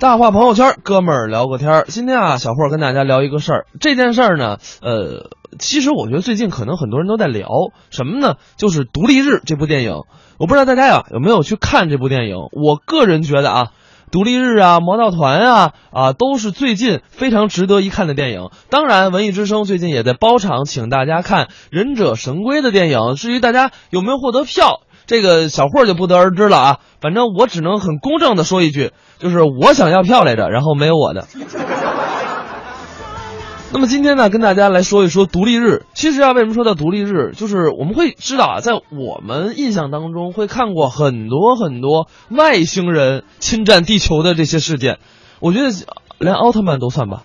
大话朋友圈，哥们儿聊个天儿。今天啊，小霍跟大家聊一个事儿。这件事儿呢，呃，其实我觉得最近可能很多人都在聊什么呢？就是《独立日》这部电影。我不知道大家呀有没有去看这部电影。我个人觉得啊，《独立日》啊，《魔盗团》啊，啊，都是最近非常值得一看的电影。当然，文艺之声最近也在包场请大家看《忍者神龟》的电影。至于大家有没有获得票？这个小霍就不得而知了啊，反正我只能很公正的说一句，就是我想要票来着，然后没有我的。那么今天呢，跟大家来说一说独立日。其实啊，为什么说到独立日，就是我们会知道啊，在我们印象当中会看过很多很多外星人侵占地球的这些事件，我觉得连奥特曼都算吧。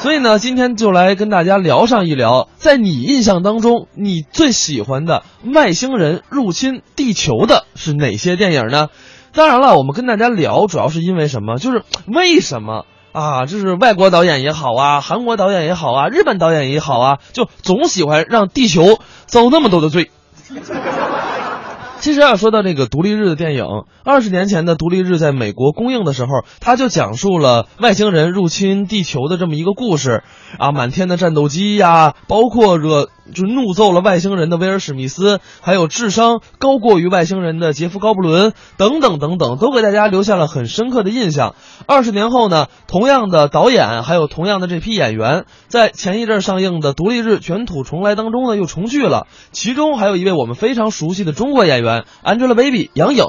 所以呢，今天就来跟大家聊上一聊，在你印象当中，你最喜欢的外星人入侵地球的是哪些电影呢？当然了，我们跟大家聊主要是因为什么？就是为什么啊？就是外国导演也好啊，韩国导演也好啊，日本导演也好啊，就总喜欢让地球遭那么多的罪。其实啊，说到这个独立日的电影，二十年前的独立日在美国公映的时候，他就讲述了外星人入侵地球的这么一个故事，啊，满天的战斗机呀，包括惹就怒揍了外星人的威尔史密斯，还有智商高过于外星人的杰夫高布伦等等等等，都给大家留下了很深刻的印象。二十年后呢，同样的导演，还有同样的这批演员，在前一阵上映的独立日卷土重来当中呢，又重聚了，其中还有一位我们非常熟悉的中国演员。Angelababy 杨颖，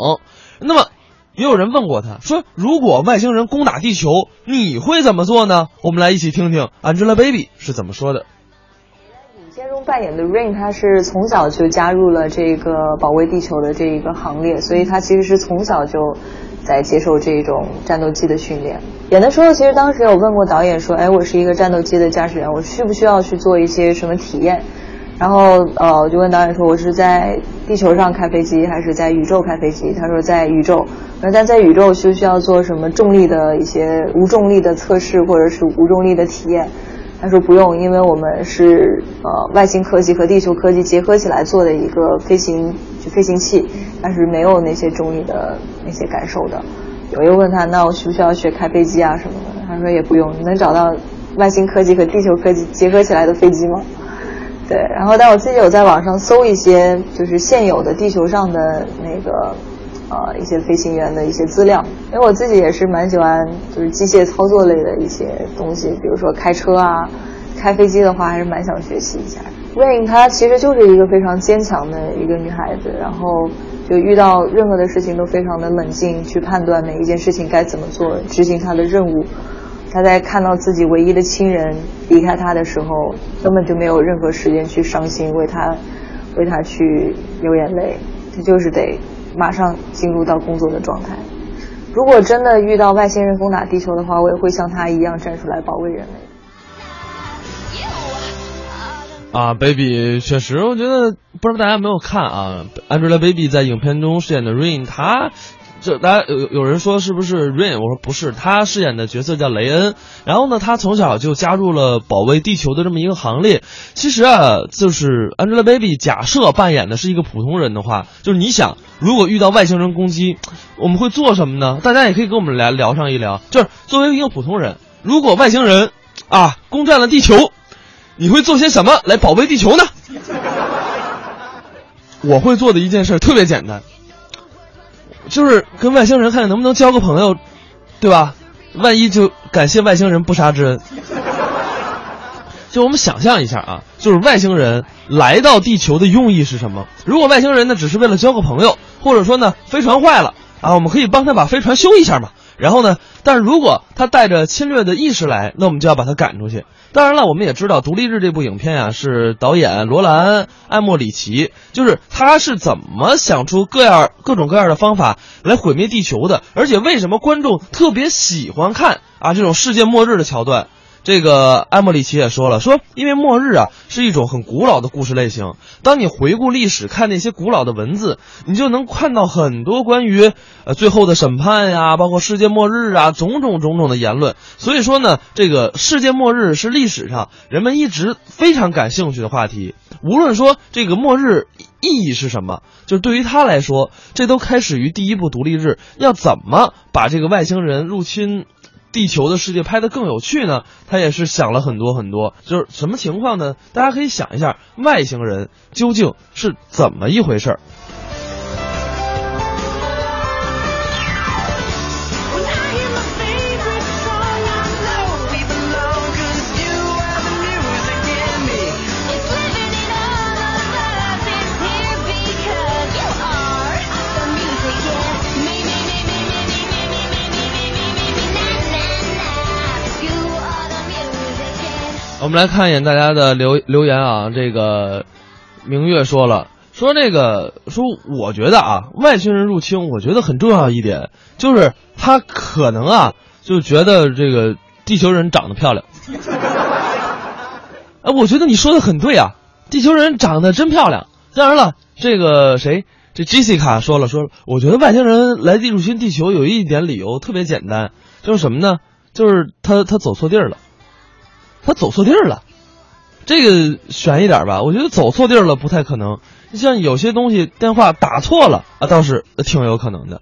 那么也有人问过他说：“如果外星人攻打地球，你会怎么做呢？”我们来一起听听 Angelababy 是怎么说的。片中扮演的 Rain，他是从小就加入了这个保卫地球的这一个行列，所以他其实是从小就在接受这种战斗机的训练。演的时候，其实当时有问过导演说：“哎，我是一个战斗机的驾驶员，我需不需要去做一些什么体验？”然后，呃，我就问导演说：“我是在地球上开飞机，还是在宇宙开飞机？”他说：“在宇宙。”那但在宇宙需不需要做什么重力的一些无重力的测试，或者是无重力的体验？他说不用，因为我们是呃外星科技和地球科技结合起来做的一个飞行就飞行器，但是没有那些重力的那些感受的。我又问他：“那我需不需要学开飞机啊什么的？”他说：“也不用，你能找到外星科技和地球科技结合起来的飞机吗？”对，然后但我自己有在网上搜一些，就是现有的地球上的那个，呃，一些飞行员的一些资料，因为我自己也是蛮喜欢就是机械操作类的一些东西，比如说开车啊，开飞机的话还是蛮想学习一下。Rain 她其实就是一个非常坚强的一个女孩子，然后就遇到任何的事情都非常的冷静，去判断每一件事情该怎么做，执行她的任务。他在看到自己唯一的亲人离开他的时候，根本就没有任何时间去伤心，为他，为他去流眼泪。他就是得马上进入到工作的状态。如果真的遇到外星人攻打地球的话，我也会像他一样站出来保卫人类。啊，Baby，确实，我觉得不知道大家有没有看啊，Angelababy 在影片中饰演的 Rain，她。这大家有有人说是不是 Rain？我说不是，他饰演的角色叫雷恩。然后呢，他从小就加入了保卫地球的这么一个行列。其实啊，就是 Angelababy 假设扮演的是一个普通人的话，就是你想，如果遇到外星人攻击，我们会做什么呢？大家也可以跟我们来聊上一聊。就是作为一个普通人，如果外星人啊攻占了地球，你会做些什么来保卫地球呢？我会做的一件事特别简单。就是跟外星人看看能不能交个朋友，对吧？万一就感谢外星人不杀之恩。就我们想象一下啊，就是外星人来到地球的用意是什么？如果外星人呢只是为了交个朋友，或者说呢飞船坏了啊，我们可以帮他把飞船修一下嘛。然后呢，但如果他带着侵略的意识来，那我们就要把他赶出去。当然了，我们也知道《独立日》这部影片啊，是导演罗兰·艾默里奇，就是他是怎么想出各样各种各样的方法来毁灭地球的，而且为什么观众特别喜欢看啊这种世界末日的桥段？这个艾莫里奇也说了，说因为末日啊是一种很古老的故事类型，当你回顾历史，看那些古老的文字，你就能看到很多关于呃最后的审判呀，包括世界末日啊，种种种种的言论。所以说呢，这个世界末日是历史上人们一直非常感兴趣的话题。无论说这个末日意义是什么，就对于他来说，这都开始于第一部独立日，要怎么把这个外星人入侵。地球的世界拍得更有趣呢？他也是想了很多很多，就是什么情况呢？大家可以想一下，外星人究竟是怎么一回事儿？我们来看一眼大家的留留言啊，这个明月说了，说那个说，我觉得啊，外星人入侵，我觉得很重要一点就是他可能啊，就觉得这个地球人长得漂亮。哎，我觉得你说的很对啊，地球人长得真漂亮。当然了，这个谁，这 Jessica 说了，说我觉得外星人来地入侵地球有一点理由特别简单，就是什么呢？就是他他走错地儿了。他走错地儿了，这个悬一点吧。我觉得走错地儿了不太可能。像有些东西电话打错了啊，倒是挺有可能的。